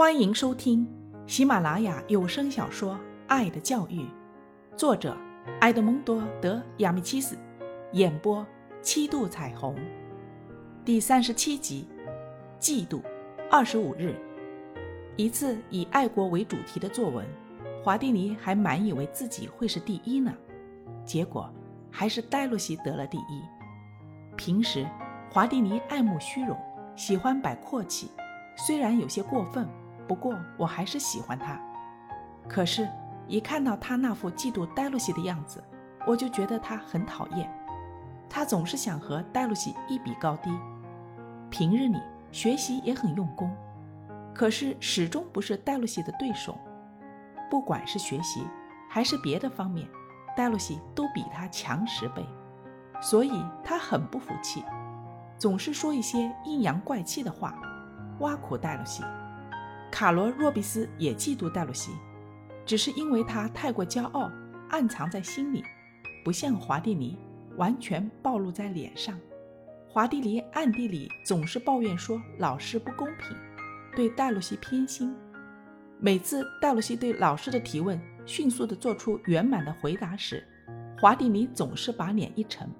欢迎收听喜马拉雅有声小说《爱的教育》，作者埃德蒙多·德亚米契斯，演播七度彩虹，第三十七集，嫉妒。二十五日，一次以爱国为主题的作文，华蒂尼还满以为自己会是第一呢，结果还是戴洛西得了第一。平时，华蒂尼爱慕虚荣，喜欢摆阔气，虽然有些过分。不过我还是喜欢他，可是，一看到他那副嫉妒黛露西的样子，我就觉得他很讨厌。他总是想和黛露西一比高低，平日里学习也很用功，可是始终不是黛露西的对手。不管是学习还是别的方面，黛露西都比他强十倍，所以他很不服气，总是说一些阴阳怪气的话，挖苦黛露西。卡罗·若比斯也嫉妒戴洛西，只是因为他太过骄傲，暗藏在心里，不像华蒂尼完全暴露在脸上。华蒂尼暗地里总是抱怨说老师不公平，对戴洛西偏心。每次戴洛西对老师的提问迅速地做出圆满的回答时，华蒂尼总是把脸一沉，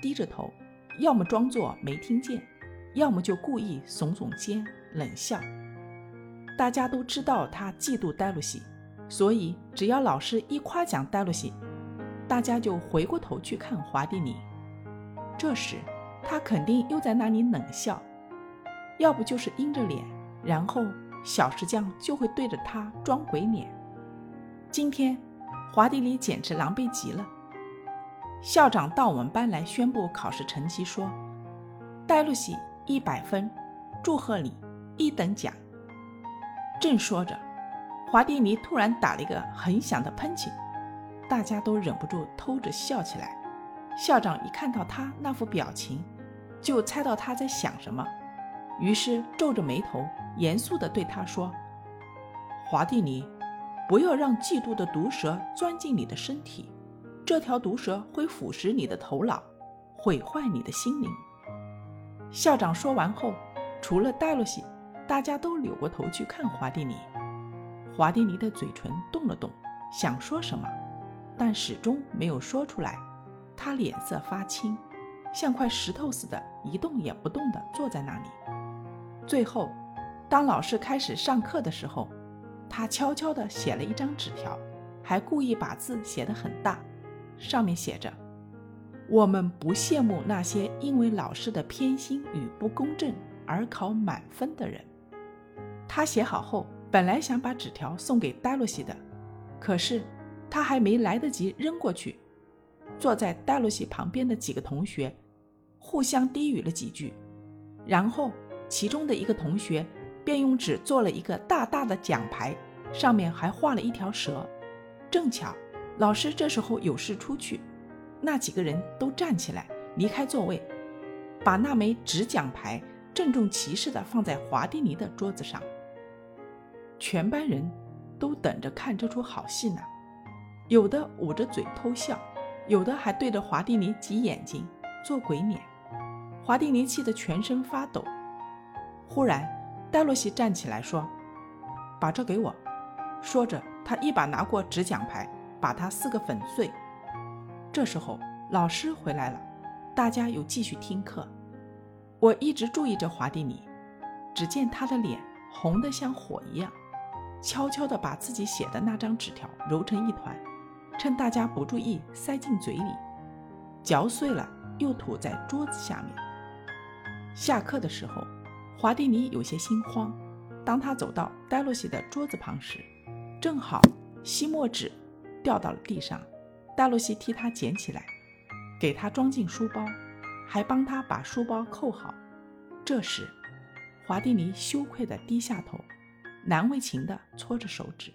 低着头，要么装作没听见，要么就故意耸耸肩，冷笑。大家都知道他嫉妒黛露西，所以只要老师一夸奖黛露西，大家就回过头去看华蒂尼。这时他肯定又在那里冷笑，要不就是阴着脸，然后小石匠就会对着他装鬼脸。今天华蒂尼简直狼狈极了。校长到我们班来宣布考试成绩，说：“黛露西一百分，祝贺你，一等奖。”正说着，华蒂尼突然打了一个很响的喷嚏，大家都忍不住偷着笑起来。校长一看到他那副表情，就猜到他在想什么，于是皱着眉头，严肃地对他说：“华蒂尼，不要让嫉妒的毒蛇钻进你的身体，这条毒蛇会腐蚀你的头脑，毁坏你的心灵。”校长说完后，除了戴洛西。大家都扭过头去看华蒂尼，华蒂尼的嘴唇动了动，想说什么，但始终没有说出来。他脸色发青，像块石头似的，一动也不动地坐在那里。最后，当老师开始上课的时候，他悄悄地写了一张纸条，还故意把字写得很大，上面写着：“我们不羡慕那些因为老师的偏心与不公正而考满分的人。”他写好后，本来想把纸条送给戴洛西的，可是他还没来得及扔过去，坐在戴洛西旁边的几个同学互相低语了几句，然后其中的一个同学便用纸做了一个大大的奖牌，上面还画了一条蛇。正巧老师这时候有事出去，那几个人都站起来离开座位，把那枚纸奖牌郑重其事地放在华蒂尼的桌子上。全班人都等着看这出好戏呢，有的捂着嘴偷笑，有的还对着华蒂尼挤眼睛做鬼脸。华蒂尼气得全身发抖。忽然，戴洛西站起来说：“把这给我。”说着，他一把拿过纸奖牌，把它撕个粉碎。这时候，老师回来了，大家又继续听课。我一直注意着华蒂尼，只见他的脸红得像火一样。悄悄地把自己写的那张纸条揉成一团，趁大家不注意塞进嘴里，嚼碎了又吐在桌子下面。下课的时候，华蒂尼有些心慌。当他走到戴洛西的桌子旁时，正好吸墨纸掉到了地上，戴洛西替他捡起来，给他装进书包，还帮他把书包扣好。这时，华蒂尼羞愧地低下头。难为情地搓着手指。